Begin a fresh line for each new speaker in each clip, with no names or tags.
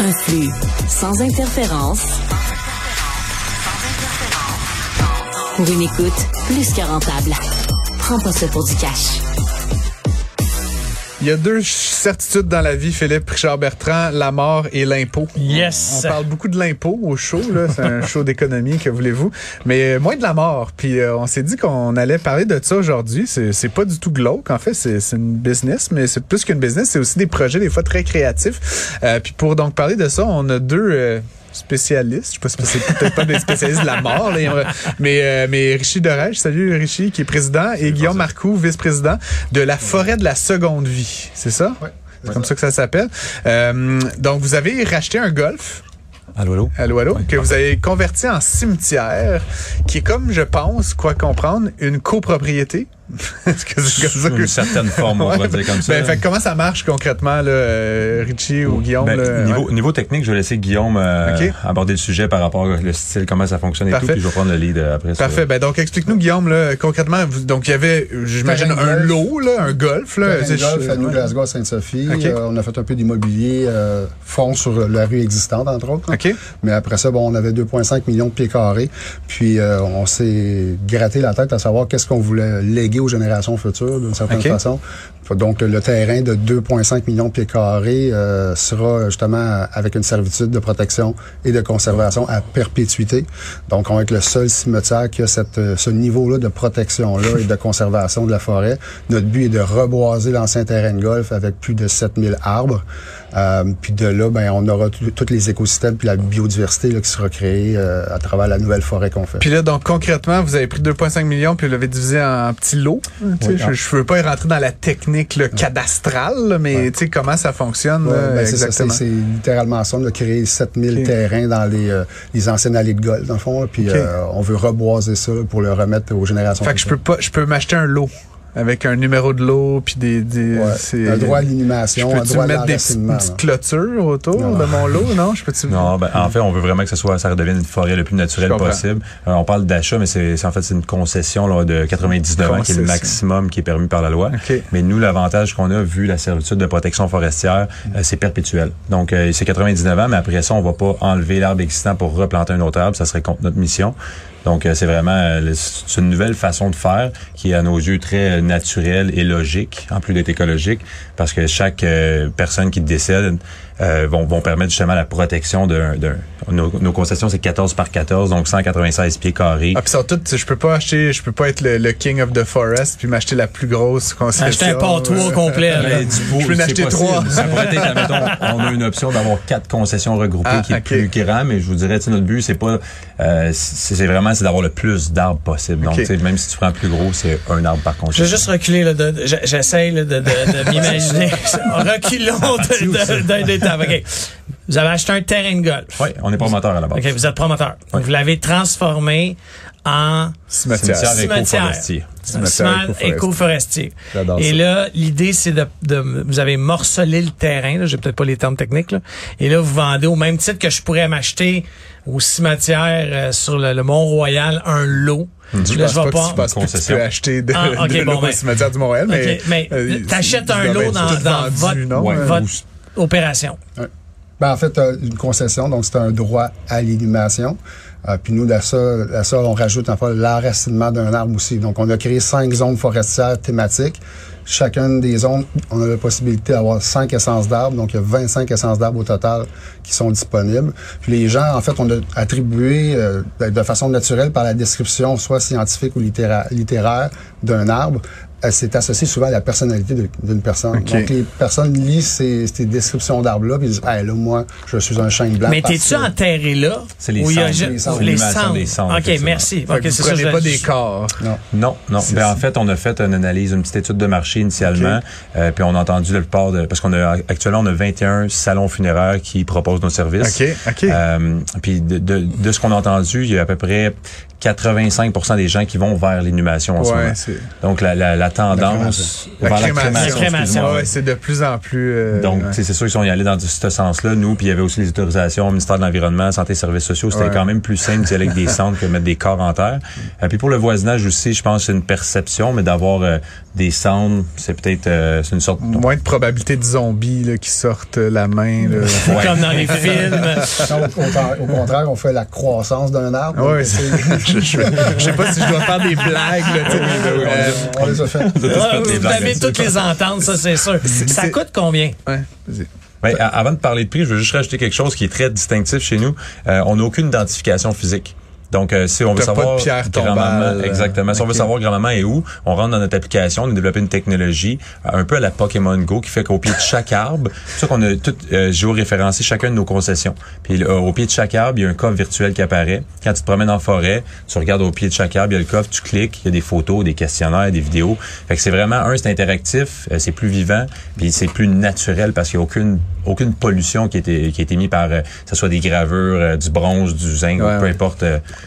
Un flux sans interférence. Pour une écoute plus que rentable. Prends pas ça pour du cash.
Il y a deux certitudes dans la vie, Philippe Richard Bertrand, la mort et l'impôt.
Yes.
On, parle beaucoup de l'impôt au show, là. C'est un show d'économie, que voulez-vous? Mais moins de la mort. Puis euh, on s'est dit qu'on allait parler de ça aujourd'hui. C'est, c'est pas du tout glauque. En fait, c'est, c'est une business, mais c'est plus qu'une business. C'est aussi des projets, des fois, très créatifs. Euh, puis pour donc parler de ça, on a deux... Euh, spécialistes. Je sais pas si c'est peut-être pas des spécialistes de la mort, là, mais euh, mais Richie Dorège, salut Richie, qui est président, et Guillaume Marcoux, vice-président de la forêt de la seconde vie. C'est ça?
Oui.
C'est comme ça que ça s'appelle. Euh, donc, vous avez racheté un golf.
Allô, allô?
Allô, allô? que vous avez converti en cimetière, qui est comme, je pense, quoi comprendre, une copropriété.
Est-ce que c'est comme ça que... Une certaine forme, on ouais, va dire comme ça.
Ben, fait, comment ça marche concrètement, là, euh, Richie ou Guillaume?
Ben,
là,
niveau, ouais. niveau technique, je vais laisser Guillaume euh, okay. aborder le sujet par rapport au style, comment ça fonctionne et
Parfait.
tout, puis je vais prendre le lead euh, après
Parfait. Ben, donc, explique-nous, Guillaume, là, concrètement, vous, donc, il y avait, j'imagine, un lot, là, un golf, là.
Un golf à New Glasgow, Sainte-Sophie. Okay. Euh, on a fait un peu d'immobilier, euh, fond sur la rue existante, entre autres. Mais après ça, bon, on avait 2,5 millions de pieds carrés. Puis, euh, on s'est gratté la tête à savoir qu'est-ce qu'on voulait léguer aux générations futures d'une certaine
okay.
façon. Donc, le terrain de 2,5 millions de pieds carrés euh, sera justement avec une servitude de protection et de conservation à perpétuité. Donc, on va être le seul cimetière qui a cette, ce niveau-là de protection-là et de conservation de la forêt. Notre but est de reboiser l'ancien terrain de golf avec plus de 7000 arbres. Euh, puis de là, ben, on aura tous les écosystèmes puis la biodiversité là, qui sera créée euh, à travers la nouvelle forêt qu'on fait.
Puis là, donc concrètement, vous avez pris 2,5 millions puis vous l'avez divisé en petits lots. Oui, je, ne veux pas y rentrer dans la technique là, cadastrale, là, mais ouais. tu sais comment ça fonctionne
ouais,
là,
ben,
exactement?
C'est littéralement ça, de créer 7000
Okay.
terrains dans les, euh, les anciennes allées de golf, dans le fond. Là, puis
Okay.
on veut reboiser ça là, pour le remettre aux générations.
Fait que je peux pas, je peux m'acheter un lot avec un numéro de lot puis des, des
ouais, un droit à l'inhumation, un droit
mettre des petites clôtures autour non. de mon lot, non Je peux
Non, ben, en fait, on veut vraiment que ce soit ça redevienne une forêt le plus naturelle possible. Euh, on parle d'achat, mais c'est en fait c'est une concession là, de 99 ans qui est le maximum qui est permis par la loi.
Okay.
Mais nous, l'avantage qu'on a vu la servitude de protection forestière, euh, c'est perpétuel. Donc euh, c'est 99 ans, mais après ça, on va pas enlever l'arbre existant pour replanter un autre arbre. Ça serait contre notre mission. Donc, euh, c'est vraiment euh, c'est une nouvelle façon de faire qui est à nos yeux très naturelle et logique, en plus d'être écologique, parce que chaque euh, personne qui décède euh, vont, vont permettre justement la protection d'un... Nos, nos, concessions, c'est 14 par 14, donc 196 pieds carrés.
Ah, puis sont toutes, je peux pas acheter, je peux pas être le, le king of the forest puis m'acheter la plus grosse concession.
Acheter un pâtois complet.
Ben, je peux en acheter trois.
Ça pourrait être, admettons, on a une option d'avoir quatre concessions regroupées
ah,
qui est
okay.
plus grand, mais je vous dirais, notre but, c'est pas, euh, c'est vraiment, c'est d'avoir le plus d'arbres possible. Donc, okay. même si tu prends plus gros, c'est un arbre par concession.
Je vais juste reculer, là, de, j'essaye de, de, de, de m'imaginer. Reculons d'un étape. OK. Vous avez acheté un terrain de golf.
Oui, on est promoteur à la base.
OK, vous êtes promoteur. Donc, vous l'avez transformé en
cimetière,
cimetière éco-forestier.
Éco-forestier. Et là, l'idée, c'est de, de, vous avez morcelé le terrain, j'ai peut-être pas les termes techniques, là, et là, vous vendez au même titre que je pourrais m'acheter au cimetière euh, sur le, le Mont-Royal un lot.
Mmh. Je, là, je vais pas, pas que tu peux acheter de,
ah, okay,
de
bon,
l'eau ben, au cimetière du Mont-Royal, mais,
okay, mais euh, t'achètes un lot dans, dans vendu, votre,
non,
ouais, votre opération.
Ben, en fait, une concession, donc c'est un droit à l'inhumation. Euh, puis nous, à ça, ça, on rajoute enfin l'enracinement d'un arbre aussi. Donc, on a créé cinq zones forestières thématiques. Chacune des zones, on a la possibilité d'avoir cinq essences d'arbres. Donc, il y a 25 essences d'arbres au total qui sont disponibles. Puis les gens, en fait, on a attribué euh, de façon naturelle par la description, soit scientifique ou littéraire d'un arbre, c'est associé souvent à la personnalité d'une personne.
Okay.
Donc, les personnes lisent ces, ces descriptions d'arbres-là et disent, hey, là, moi, je suis un chêne blanc.
Mais t'es-tu enterré là?
C'est les, les
cendres.
Les cendres.
Des cendres
OK, merci. Okay,
vous pas
je...
des corps.
Non.
Non, non. Ben, en fait, on a fait une analyse, une petite étude de marché initialement, okay. euh, puis on a entendu la plupart de... Parce qu'on a actuellement, on a 21 salons funéraires qui proposent nos services.
OK, OK.
Euh, puis de, de, de ce qu'on a entendu, il y a à peu près 85% des gens qui vont vers l'inhumation en
ouais,
ce moment. Donc, la, la, la la tendance
la
vers
crémation. C'est de plus en plus. Euh,
Donc, c'est sûr qu'ils sont y allés dans ce sens-là. Nous, puis il y avait aussi les autorisations au ministère de l'Environnement, Santé et Services sociaux. C'était quand même plus simple d'y aller avec des centres que mettre des corps en terre. Et euh, puis pour le voisinage aussi, je pense c'est une perception, mais d'avoir euh, des cendres, c'est peut-être euh, c'est une sorte
moins de probabilité de zombies là, qui sortent la main là.
comme dans les films.
au, contraire, on fait la croissance d'un arbre.
Ouais, je, je, sais pas si je dois faire des blagues. Là,
on, les a fait.
vous avez toutes les ententes, ça c'est sûr. Ça coûte combien?
Ouais,
avant de parler de prix, je veux juste rajouter quelque chose qui est très distinctif chez nous. Euh, on n'a aucune identification physique. Donc, euh, si on veut savoir
grand-maman,
exactement. Si on veut savoir grand-maman est où, on rentre dans notre application, on a développé une technologie un peu à la Pokémon Go qui fait qu'au pied de chaque arbre, c'est ça qu'on a tout euh, géoréférencé chacun de nos concessions. Puis euh, au pied de chaque arbre, il y a un coffre virtuel qui apparaît. Quand tu te promènes en forêt, tu regardes au pied de chaque arbre, il y a le coffre, tu cliques, il y a des photos, des questionnaires, des vidéos. Fait que c'est vraiment un, c'est interactif, euh, c'est plus vivant, puis c'est plus naturel parce qu'il n'y a aucune aucune pollution qui a été qui a été mise par que ce soit des gravures, du bronze, du zinc, peu importe.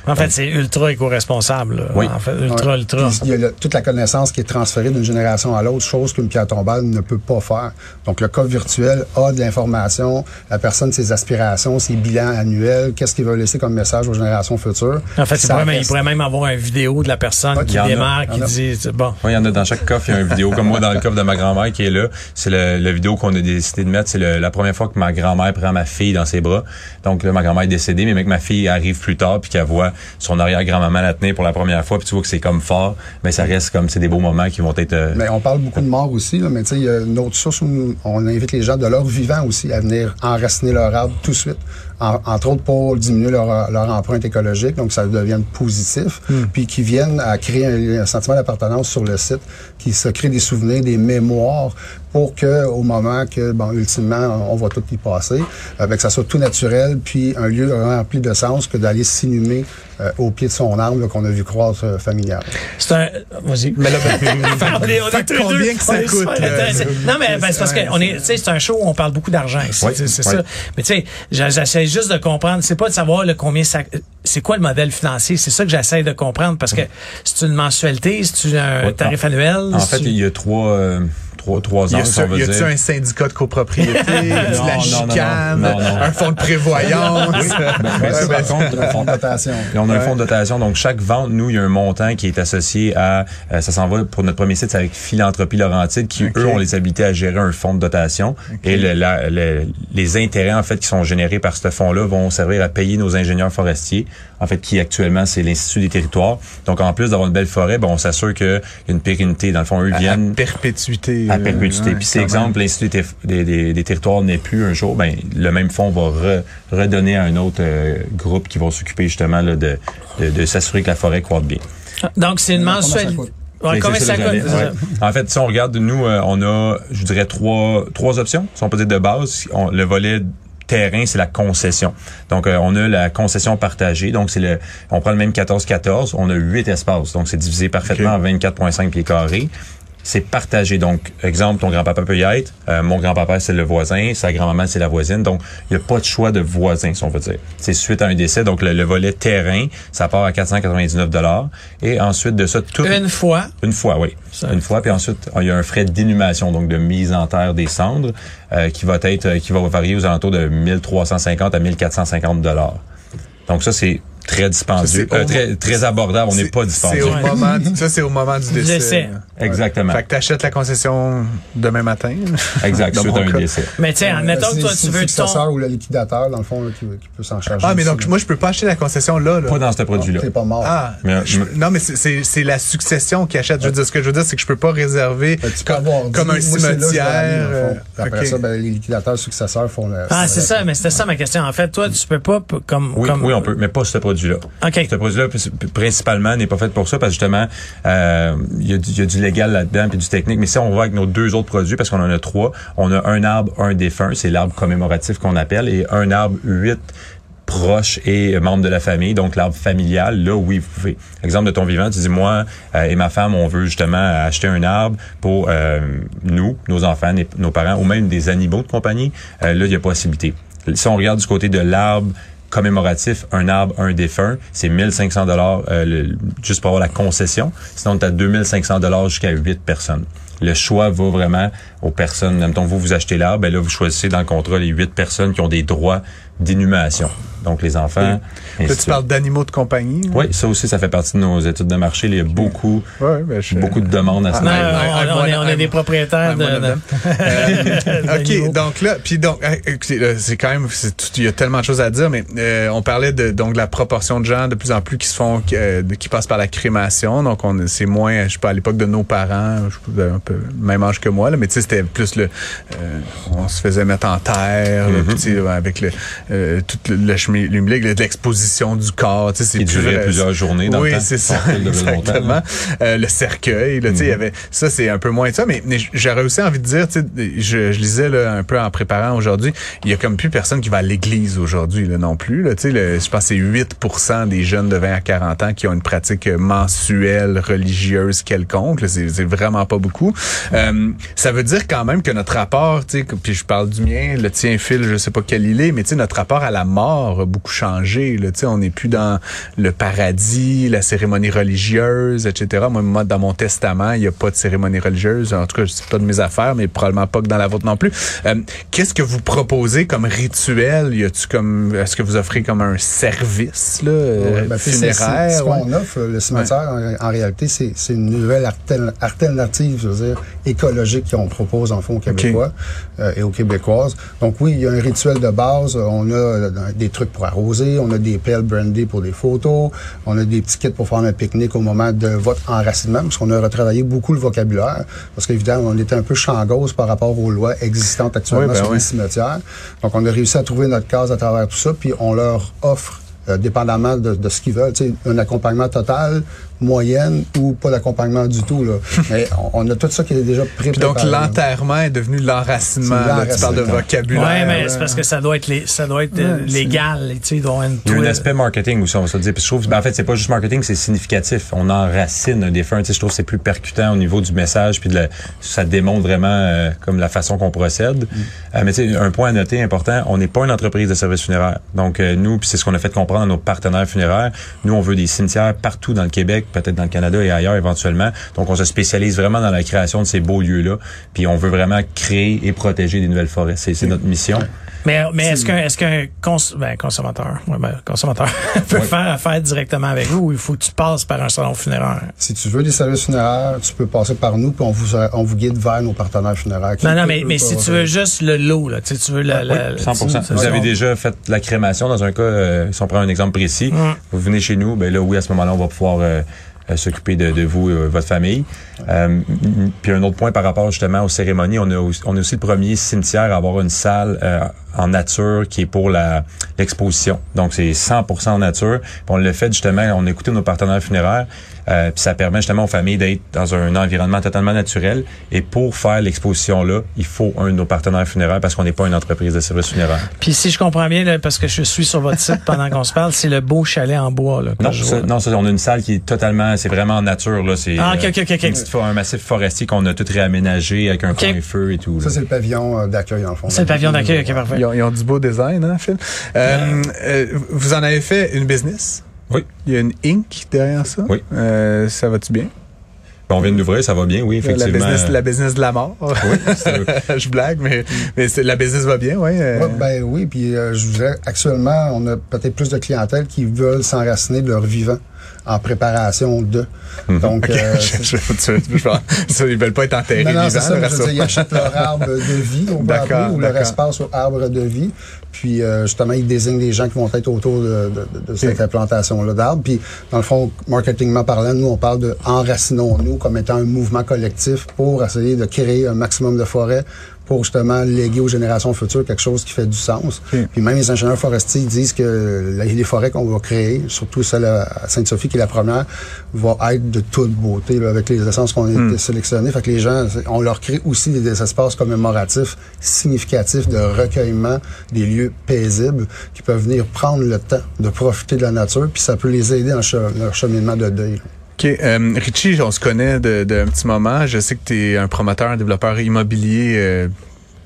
En fait, c'est ultra éco-responsable.
Oui.
En fait, ultra, ultra.
il y a toute la connaissance qui est transférée d'une génération à l'autre, chose qu'une pierre tombale ne peut pas faire. Donc, le cas virtuel a de l'information, la personne, ses aspirations, ses bilans annuels, qu'est-ce qu'il veut laisser comme message aux générations futures.
En fait, il pourrait, même, avoir une vidéo de la personne qui démarre, qui dit, bon.
Oui, il y en a dans chaque coffre, il y a une vidéo. Comme moi, dans le coffre de ma grand-mère qui est là, c'est la vidéo qu'on a décidé de mettre. C'est la première fois que ma grand-mère prend ma fille dans ses bras. Donc ma grand-mère est décédée, mais que ma fille arrive plus tard puis qu'elle voit son arrière-grand-maman la tenir pour la première fois, puis tu vois que c'est comme fort, mais ça reste comme c'est des beaux moments qui vont être. Euh,
mais on parle beaucoup de mort aussi, mais tu sais, il y source où on invite les gens de leur vivant aussi à venir enraciner leur arbre tout de suite entre autres pour diminuer leur, leur, empreinte écologique, donc ça devienne positif, hmm. puis qui viennent à créer un, sentiment d'appartenance sur le site, qui se crée des souvenirs, des mémoires, pour que au moment que, bon, ultimement, on va tout y passer, avec que ça soit tout naturel, puis un lieu rempli de sens que d'aller s'inhumer euh, au pied de son arbre qu'on a vu croître euh, familial.
C'est un... Vas-y. Mais là, ben,
combien que ça coûte?
non, mais ben, c'est parce que c'est un show où on parle beaucoup d'argent. c'est ça. Mais tu sais, j'essaie juste de comprendre. C'est pas de savoir le combien ça. C'est quoi le modèle financier C'est ça que j'essaie de comprendre parce que c'est une mensualité, c'est un tarif annuel.
En fait, il y a trois. Trois, trois ans,
y a, y a-tu un syndicat de copropriété, de la chicane, un fonds de prévoyance?
un fonds de dotation.
on a un fonds de dotation. Donc, chaque vente, nous, il y a un montant qui est associé à, euh, ça s'en va pour notre premier site, c'est avec Philanthropie Laurentide, qui, eux, ont les habilités à gérer un fonds de dotation. Et le, les intérêts, en fait, qui sont générés par ce fonds-là vont servir à payer nos ingénieurs forestiers, en fait, qui actuellement, c'est l'Institut des territoires. Donc, en plus d'avoir une belle forêt, ben, on s'assure qu'il y a une pérennité. Dans le fond, eux viennent...
Perpétuité
à perpétuité. Puis c'est exemple, l'Institut des, des, territoires n'est plus un jour, ben le même fonds va redonner à un autre euh, groupe qui va s'occuper justement là, de, de, s'assurer que la forêt croît bien.
Donc c'est une mensualité. Ouais, ça, coûte?
En fait, si on regarde, nous, euh, on a, je dirais, trois, trois options. Si on peut dire de base, le volet terrain, c'est la concession. Donc, euh, on a la concession partagée. Donc, c'est le, on prend le même 14-14. On a huit espaces. Donc, c'est divisé parfaitement en 24,5 pieds carrés c'est partagé. Donc, exemple, ton grand-papa peut y être, euh, mon grand-papa, c'est le voisin, sa grand-maman, c'est la voisine. Donc, il n'y a pas de choix de voisin, si on veut dire. C'est suite à un décès. Donc, le, volet terrain, ça part à 499 Et ensuite de ça, tout...
Une fois?
Une fois, oui. Une fois. Puis ensuite, il y a un frais d'inhumation, donc de mise en terre des cendres, euh, qui va être, euh, qui va varier aux alentours de 1350 à 1450 Donc, ça, c'est très dispendieux, euh, très, très abordable. On n'est pas dispendieux.
Au moment, ça, c'est au moment du décès.
Exactement.
Fait que t'achètes la concession demain matin.
Exact, suite un décès.
Mais tiens, admettons que toi, tu veux
ton... ou le liquidateur, dans le fond, qui, peut s'en charger.
Ah, mais donc, moi, je peux pas acheter la concession là. là.
Pas dans ce produit-là.
T'es pas mort.
Ah, non, mais c'est la succession qui achète. Je veux dire, ce que je veux dire, c'est que je peux pas réserver
ben,
comme, un cimetière.
Euh, après ça, ben, les liquidateurs successeurs font le...
Ah, c'est ça, mais c'était ça ma question. En fait, toi, tu peux pas, comme...
Oui, oui on peut, mais pas ce produit-là.
OK.
Ce produit-là, principalement, n'est pas fait pour ça, parce que justement, euh, il y, a du légal là-dedans, puis du technique. Mais si on va avec nos deux autres produits, parce qu'on en a trois, on a un arbre, un défunt, c'est l'arbre commémoratif qu'on appelle, et un arbre huit proches et membres de la famille, donc l'arbre familial, là, oui, vous pouvez. Exemple de ton vivant, tu dis, moi euh, et ma femme, on veut justement acheter un arbre pour euh, nous, nos enfants, nos parents, ou même des animaux de compagnie. là, il y a possibilité. Si on regarde du côté de l'arbre commémoratif, un arbre, un défunt, c'est 1500 dollars juste pour avoir la concession. Sinon, tu as 2500 dollars jusqu'à 8 personnes le choix va vraiment aux personnes. Même vous, vous achetez l'arbre, ben là, vous choisissez dans le contrat les huit personnes qui ont des droits d'inhumation. Donc, les enfants.
Là, tu parles d'animaux de compagnie.
Oui, ça aussi, ça fait partie de nos études de marché. Il y a beaucoup, ouais, ben, beaucoup de demandes à ce
niveau. On, on, est des propriétaires de.
Euh, OK, donc là, puis donc, c'est quand même, il y a tellement de choses à dire, mais euh, on parlait de donc la proportion de gens de plus en plus qui se font, qui, euh, passent par la crémation. Donc, on c'est moins, je sais pas, à l'époque de nos parents, je un peu même âge que moi, là, mais tu sais, c'était plus le, on se faisait mettre en terre, mm-hmm. avec le euh, tout le, le l'exposition du corps. Tu sais,
c'est durait plusieurs journées dans
oui, c'est ça, exactement. Euh, le cercueil, là, tu sais, il y mhm. avait ça, c'est un peu moins ça, mais, j'aurais aussi envie de dire, tu sais, je, je lisais là, un peu en préparant aujourd'hui, il y a comme plus personne qui va à l'église aujourd'hui là non plus. Là, tu sais, je pense que c'est 8% des jeunes de 20 à 40 ans qui ont une pratique mensuelle religieuse quelconque. C'est vraiment pas beaucoup. Euh, ça veut dire quand même que notre rapport, tu sais, puis je parle du mien, le tien, Phil, je sais pas quel il est, mais tu sais, notre rapport à la mort a beaucoup changé. Là. sais, on n'est plus dans le paradis, la cérémonie religieuse, etc. Moi, dans mon testament, il n'y a pas de cérémonie religieuse. En tout cas, c'est pas de mes affaires, mais probablement pas que dans la vôtre non plus. Euh, qu'est-ce que vous proposez comme rituel? Y a-tu comme, est-ce que vous offrez comme un service là,
ouais, ben, funéraire? Ce qu'on offre, le cimetière, en, réalité, c'est une nouvelle alternative, je veux dire, écologique qu'on propose en fond aux Québécois euh, et aux Québécoises. Donc oui, il y a un rituel de base on a euh, des trucs pour arroser, on a des pelles brandy pour des photos, on a des petits kits pour faire un pique-nique au moment de votre enracinement, parce qu'on a retravaillé beaucoup le vocabulaire, parce qu'évidemment, on était un peu changose par rapport aux lois existantes actuellement ben sur les cimetières. Donc, on a réussi à trouver notre case à travers tout ça, puis on leur offre euh, dépendamment de, de ce qu'ils veulent. un accompagnement total, moyenne ou pas d'accompagnement du tout. Là. Mais on, a tout ça qui est déjà préparé.
donc l'enterrement est devenu l'enracinement. Tu parles de vocabulaire.
Oui, mais c'est parce que ça doit être, les, ça doit être euh, légal. Tu sais, il y
a un aspect marketing aussi, on va se dire. Que je trouve, ben, en fait, c'est pas juste marketing, c'est significatif. On enracine un défunt. Tu sais, je trouve que c'est plus percutant au niveau du message, puis de ça démontre vraiment euh, comme la façon qu'on procède. Mm. Euh, mais tu sais, un point à noter important, on n'est pas une entreprise de services funéraires. Donc nous, puis c'est ce qu'on a fait comprendre à nos partenaires funéraires. Nous, on veut des cimetières partout dans le Québec peut-être dans le Canada et ailleurs éventuellement. Donc, on se spécialise vraiment dans la création de ces beaux lieux-là. Puis, on veut vraiment créer et protéger des nouvelles forêts. C'est notre mission.
Mais, mais est-ce qu'un est-ce qu'un ben, consommateur, ouais, ben, consommateur peut faire affaire directement avec vous ou il faut que tu passes par un salon funéraire?
Si tu veux des services funéraires, tu peux passer par nous puis on vous on vous guide vers nos partenaires funéraires.
Non, non, mais, mais si tu veux juste le lot, là, tu, veux la,
la 100%. vous avez déjà fait la crémation dans un cas, euh, si on prend un exemple précis, vous venez chez nous, ben là, oui, à ce moment-là, on va pouvoir euh, euh, s'occuper de, de, vous et euh, votre famille. Euh, puis un autre point par rapport justement aux cérémonies, on, a on est aussi le premier cimetière à avoir une salle en nature qui est pour la l'exposition. Donc c'est 100% en nature. Puis on le fait justement, on a écouté nos partenaires funéraires. Euh, puis ça permet justement aux familles d'être dans un environnement totalement naturel. Et pour faire l'exposition là, il faut un de nos partenaires funéraires parce qu'on n'est pas une entreprise de services funéraires.
Puis si je comprends bien, là, parce que je suis sur votre site pendant qu'on se parle, c'est le beau chalet en bois. Là,
non, ça, non, ça, on a une salle qui est totalement, c'est vraiment en nature là. C'est
ah, ok, ok,
ok. un massif forestier qu'on a tout réaménagé avec un coin feu et tout.
Ça c'est le pavillon euh, d'accueil en fond.
C'est le pavillon d'accueil, ok, parfait.
Ils ont, ils ont, du beau design, hein, Phil? Euh, euh, vous en avez fait une business?
Oui.
Il y a une Inc. derrière ça?
Oui.
Euh, ça va-tu bien?
On vient de l'ouvrir, ça va bien, oui, effectivement.
La business, la business de la mort. Oui, je blague, mais, mais la business va bien, oui.
Euh. ben oui, puis euh, je vous actuellement, on a peut-être plus de clientèle qui veulent s'enraciner de leur vivant en préparation de.
Mhm. Donc, euh, je, je, ils veulent pas être enterrés
non, non, c'est ça, je dire, ils achètent leur arbre de vie au ou leur espace au arbre de vie. Puis euh, justement, ils désignent les gens qui vont être autour de, de, de cette implantation-là d'arbres. Puis dans le fond, marketingment parlant, nous, on parle de enracinons-nous comme étant un mouvement collectif pour essayer de créer un maximum de forêts pour justement léguer aux générations futures quelque chose qui fait du sens. Puis même les ingénieurs forestiers disent que les forêts qu'on va créer, surtout celle à Sainte-Sophie qui est la première, va être de toute beauté là, avec les essences qu'on a hmm. sélectionnées. Fait que les gens, on leur crée aussi des, espaces commémoratifs significatifs de recueillement des lieux paisibles qui peuvent venir prendre le temps de profiter de la nature, puis ça peut les aider dans leur cheminement de deuil.
OK. Euh, Richie, on se connaît d'un de, petit moment. Je sais que tu es un promoteur, un développeur immobilier euh,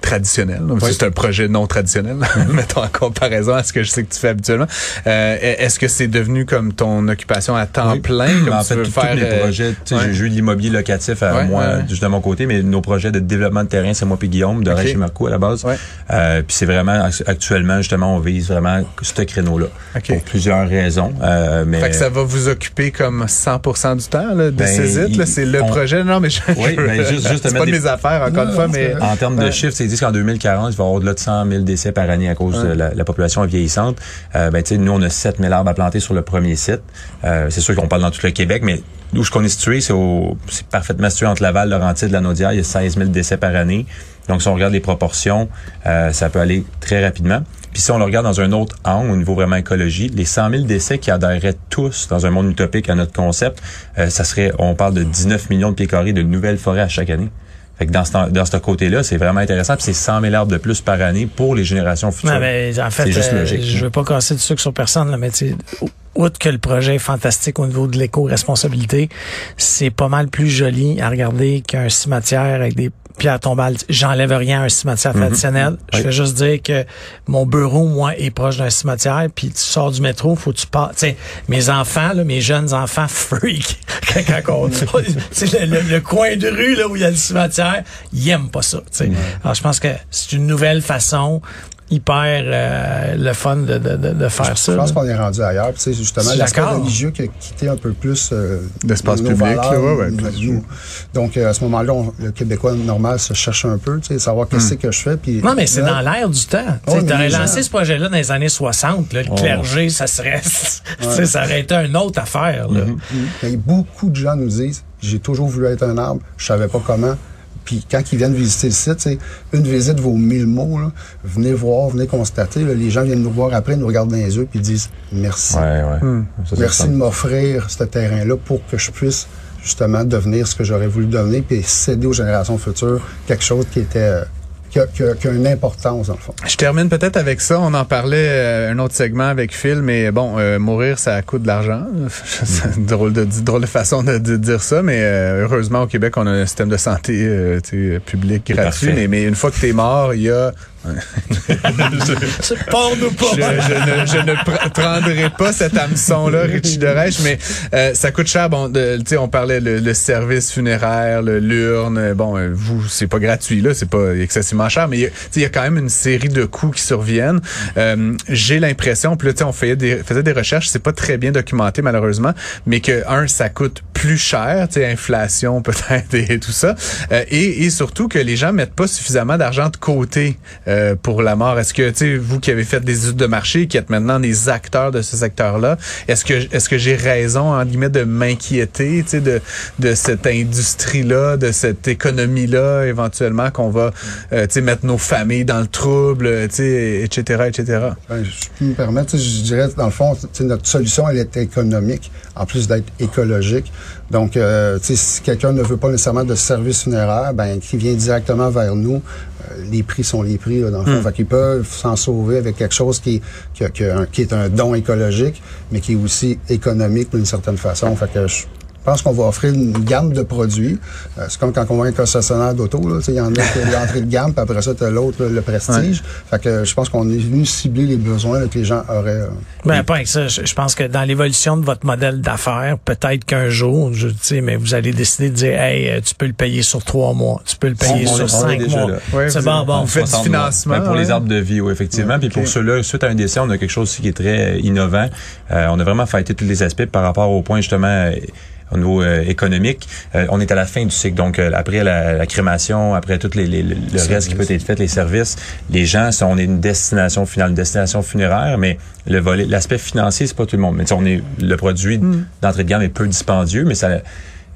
traditionnel. C'est un projet non traditionnel, mettons en comparaison à ce que je sais que tu fais habituellement. Euh, est-ce que c'est devenu comme ton occupation à temps plein? Comme
en fait, tous les euh, projets, j'ai eu l'immobilier locatif à moi, juste de mon côté, mais nos projets de développement de terrain, c'est moi puis Guillaume de okay. Marco à la base. Euh, puis c'est vraiment, actuellement, justement, on vise vraiment ce créneau-là. Pour plusieurs raisons. Euh, mais...
Fait que ça va vous occuper comme 100% du temps, là, de ben, ces C'est le projet. Non, mais je,
oui, ben, juste, juste
c'est pas de mes affaires, encore une fois, mais...
En termes de chiffres, c'est dit qu'en 2040, il va y avoir au-delà de 100 000 décès par année à cause de la, population vieillissante. Euh, ben, nous, on a 7 000 arbres à planter sur le premier site. Euh, c'est sûr qu'on parle dans tout le Québec, mais où je connais situé, c'est c'est parfaitement situé entre Laval, Laurentides, la Naudière. Il y a 16 000 décès par année. Donc, si on regarde les proportions, euh, ça peut aller très rapidement. Puis si on le regarde dans un autre angle, au niveau vraiment écologie, les 100 000 décès qui adhéreraient tous dans un monde utopique à notre concept, euh, ça serait, on parle de 19 millions de pieds carrés de nouvelles forêts à chaque année. Fait que dans ce, dans ce côté-là, c'est vraiment intéressant. Puis c'est 100 000 arbres de plus par année pour les générations futures. Non,
mais en fait, juste euh, logique. je veux pas casser de sucre sur personne, là, mais outre que le projet est fantastique au niveau de l'éco-responsabilité, c'est pas mal plus joli à regarder qu'un cimetière avec des pierres tombales. J'enlève rien à un cimetière mhm. traditionnel. Je vais juste dire que mon bureau, moi, est proche d'un cimetière, puis tu sors du métro, faut que tu passes. sais, mes enfants, là, mes jeunes enfants freak. quand le, le, coin de rue là, où il y a le cimetière, ils aiment pas ça. sais. Alors, je pense que c'est une nouvelle façon hyper euh, le fun de, de, de faire ça.
Je pense qu'on est rendu ailleurs. C'est justement l'aspect religieux qui a quitté un peu plus euh,
l'espace public. Valeurs, ouais,
Donc euh, à ce moment-là, le Québécois normal se cherche un peu, savoir qu'est-ce hmm. que je fais. Puis,
non, mais c'est dans l'air du temps. tu aurais lancé ce projet-là dans les années 60. le oh. clergé, ça serait, ça aurait été une autre affaire. Là.
Mm-hmm. beaucoup de gens nous disent, j'ai toujours voulu être un arbre, je savais pas comment. Puis quand ils viennent visiter le site, une visite vaut mille mots. Venez voir, venez constater. les gens viennent nous voir après, nous regardent dans les yeux, puis disent merci.
Hmm.
merci de m'offrir ce terrain-là pour que je puisse justement devenir ce que j'aurais voulu devenir, puis céder aux générations futures quelque chose qui était euh, qui a, une importance, dans le fond.
Je termine peut-être avec ça. On en parlait euh, un autre segment avec Phil, mais bon, euh, mourir, ça coûte de l'argent. C'est une drôle de, drôle de façon de, dire ça, mais euh, heureusement, au Québec, on a un système de santé public gratuit. Mais, mais, une fois que tu es mort, il y a
je, pas.
Je, ne, prendrai pas cet hameçon-là, Richie Dereich, mais euh, ça coûte cher. Bon, on parlait le, service funéraire, l'urne. Bon, euh, vous, c'est pas gratuit, là, c'est pas excessivement cher, mais il y a quand même une série de coûts qui surviennent. Euh, j'ai l'impression, puis là, on faisait des, faisait des recherches, c'est pas très bien documenté malheureusement, mais que un, ça coûte plus cher, tu sais, inflation peut-être et, tout ça, et, et, surtout que les gens mettent pas suffisamment d'argent de côté. Euh, pour la mort. Est-ce que, tu sais, vous qui avez fait des études de marché, qui êtes maintenant des acteurs de ce secteur-là, est-ce que, est-ce que j'ai raison, en guillemets, de m'inquiéter, tu sais, de, de cette industrie-là, de cette économie-là, éventuellement, qu'on va, euh, tu sais, mettre nos familles dans le trouble, tu sais, etc., etc.
Ben, je peux me permettre, je dirais, dans le fond, notre solution, elle est économique, en plus d'être écologique. Donc, euh, si quelqu'un ne veut pas nécessairement de service funéraire, ben, qui vient directement vers nous, euh, les prix sont les prix, là, dans le fond. Hmm. Fait qu'ils peuvent s'en sauver avec quelque chose qui, qui, qui, est un don écologique, mais qui est aussi économique d'une certaine façon. Fait que je je pense qu'on va offrir une gamme de produits. Euh, c'est comme quand on voit un concessionnaire d'auto. Il y en a qui l'entrée de gamme, puis après ça, tu as l'autre, le prestige. Fait que je pense qu'on est venu cibler les besoins que les gens auraient. Euh,
ben, pas avec ça. Je, pense que dans l'évolution de votre modèle d'affaires, peut-être qu'un jour, je sais, mais vous allez décider de dire, hey, euh, tu peux le payer sur trois mois, tu peux le payer sur cinq mois. c'est bon, bon.
Vous faites du financement.
Ben, pour les arbres de vie, oui, effectivement. Puis pour ceux-là, suite à un décès, on a quelque chose qui est très innovant. on a vraiment fêté tous les aspects par rapport au point justement au niveau euh, économique. Euh, on est à la fin du cycle. Donc, euh, après la, crémation, après tout les, le reste qui peut être fait, les services, les gens, on est une destination finale, une destination funéraire, mais le volet, l'aspect financier, c'est pas tout le monde. Mais on est le produit mm. d'entrée de gamme est peu dispendieux, mais ça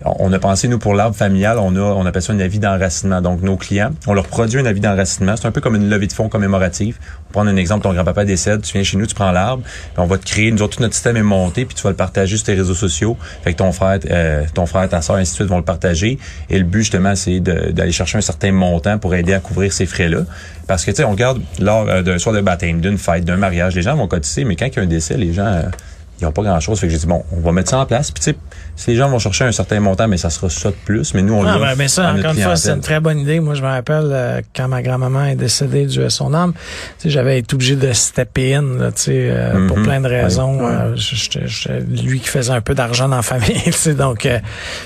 on a pensé, nous, pour l'arbre familial, on a, on appelle ça un avis d'enracinement. Donc, nos clients, on leur produit un avis d'enracinement. C'est un peu comme une levée de fonds commémorative. On prend un exemple, ton grand-papa décède, tu viens chez nous, tu prends l'arbre, on va te créer, nous autres, tout notre système est monté, puis tu vas le partager sur tes réseaux sociaux. Fait que ton frère, euh, ton frère, ta soeur, ainsi de suite, vont le partager. Et le but, justement, c'est d'aller chercher un certain montant pour aider à couvrir ces frais-là. Parce que, tu sais, on regarde lors euh, d'un soir de baptême, d'une fête, d'un mariage, les gens vont cotiser, mais quand il y a un décès, les gens... Euh, ils n'ont pas grand-chose. Fait que j'ai dit, bon, on va mettre ça en place. Puis tu sais, si les gens vont chercher un certain montant, mais ça sera ça de plus. Mais nous, on
ah, ben, mais ça, encore une fois, c'est une très bonne idée. Moi, je me rappelle euh, quand ma grand-maman est décédée du son âme, j'avais été obligé de stepper in, là, euh, pour mhm. plein de raisons. Euh, lui qui faisait un peu d'argent dans la famille, donc,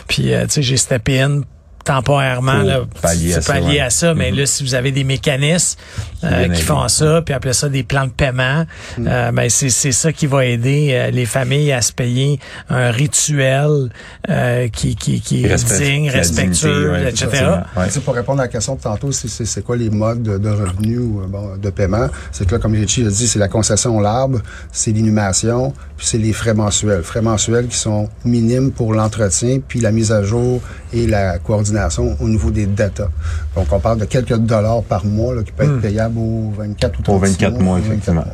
puis, tu sais, j'ai steppé in temporairement là, pallier, à, ça, à ça. Mais mm-hmm. là si vous avez des mécanismes euh, qui font ça puis appelez ça des plans de paiement mm. euh, ben c'est c'est ça qui va aider euh, les familles à se payer un rituel qui qui qui est digne respectueux etc
pour répondre à la question de tantôt c'est c'est quoi les modes de, revenus bon, de paiement? C'est que là comme Richie a dit c'est la concession l'arbre c'est l'inhumation puis c'est les frais mensuels. Frais mensuels qui sont minimes pour l'entretien puis la mise à jour et la coordination au niveau des data. Donc, on parle de quelques dollars par mois là, qui peut être hmm. payable aux 24 ou 30
Aux 24 mois, effectivement.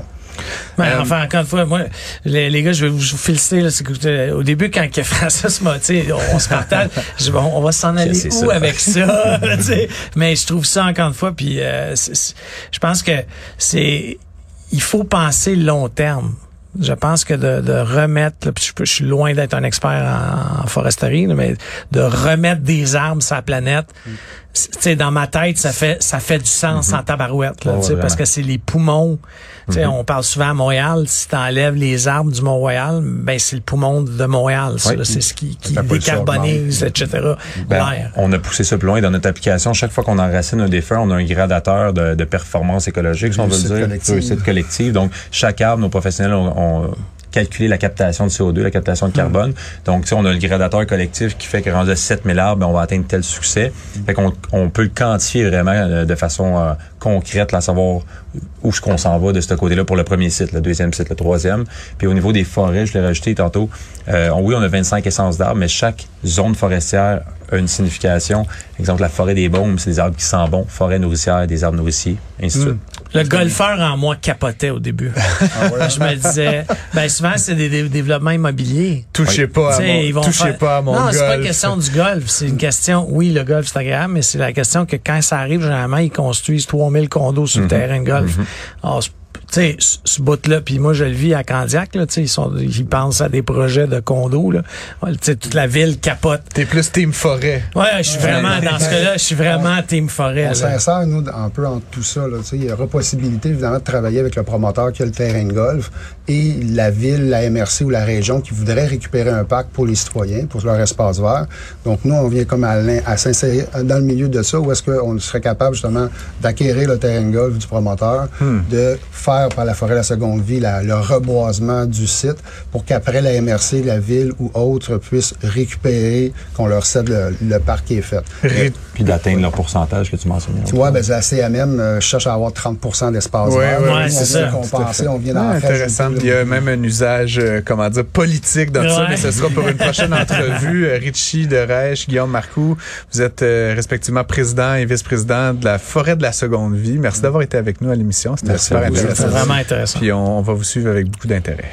Mais euh, enfin, encore une fois, moi, les, les gars, je vais vous, féliciter. Là, que, au début, quand Francis m'a, on, on se partage, je, on, on va s'en aller où avec ça? mais je trouve ça, encore une fois, puis euh, je pense que c'est... Il faut penser long terme. Je pense que de, de remettre, je, suis loin d'être un expert en, foresterie, mais de remettre des arbres sur la planète, mm. Dans ma tête, ça fait ça fait du sens mm-hmm. en tabarouette, là, parce que c'est les poumons Mm-hmm. On parle souvent à Montréal, si tu enlèves les arbres du Mont-Royal, ben c'est le poumon de Montréal. C'est ce qui, qui décarbonise, etc.
Ben, on a poussé ça plus loin dans notre application. Chaque fois qu'on enracine un défunt, on a un gradateur de, de performance écologique, si on veut le dire, réussite collective. Donc, chaque arbre, nos professionnels ont calculer la captation de CO2, la captation de carbone. Donc, tu sais, on a le gradateur collectif qui fait que rendu à 7000 arbres, ben, on va atteindre tel succès. Fait qu'on on peut le quantifier vraiment euh, de façon euh, concrète, là, savoir où est-ce qu'on s'en va de ce côté-là pour le premier site, le deuxième site, le troisième. Puis au niveau des forêts, je l'ai rajouté tantôt, euh, oui, on a 25 essences d'arbres, mais chaque zone forestière a une signification. Exemple, la forêt des baumes, c'est des arbres qui sentent bon. Forêt nourricière, des arbres nourriciers, ainsi de suite.
Hmm. Le golfeur en moi capotait au début. Ah je me disais, ben souvent c'est des, développements immobiliers.
Touchez pas, à mon, touchez pas à mon
non,
golf.
Non, c'est pas une question du golf. C'est une question, oui, le golf c'est agréable, mais c'est la question que quand ça arrive, généralement, ils construisent 3000 condos sur le mhm. terrain de golf. Mhm. Tu sais, ce bout-là, puis moi je le vis à Candiac, là, tu sais, ils sont, ils pensent à des projets de condos, là. Tu sais, toute la ville capote.
T'es plus team forêt.
Ouais, je suis vraiment, dans ce cas-là, je suis vraiment team forêt.
On s'insère, nous, un peu en tout ça, là. Tu sais, il y aura possibilité, évidemment, de travailler avec le promoteur qui a le terrain de golf et la ville, la MRC ou la région qui voudrait récupérer un parc pour les citoyens, pour leur espace vert. Donc, nous, on vient comme à, à s'insérer dans le milieu de ça, où est-ce qu'on serait capable, justement, d'acquérir le terrain de golf du promoteur, hmm. de faire par la forêt la seconde vie le reboisement du site pour qu'après la MRC, la ville ou autre puissent récupérer, qu'on leur cède le, parc qui est fait.
Puis d'atteindre leur pourcentage que tu mentionnais.
Tu vois, ben, la CMM euh, cherche à avoir 30% d'espace
ouais, Ouais, c'est ça.
Compenser, on vient d'en
intéressant. Il y a même un usage, euh, comment dire, politique dans ça, mais ce sera pour une prochaine entrevue. Euh, Richie de Reich, Guillaume Marcoux, vous êtes respectivement président et vice-président de la Forêt de la Seconde Vie. Merci d'avoir été avec nous à l'émission. C'était super intéressant
vraiment intéressant.
Puis on, va vous suivre avec beaucoup d'intérêt.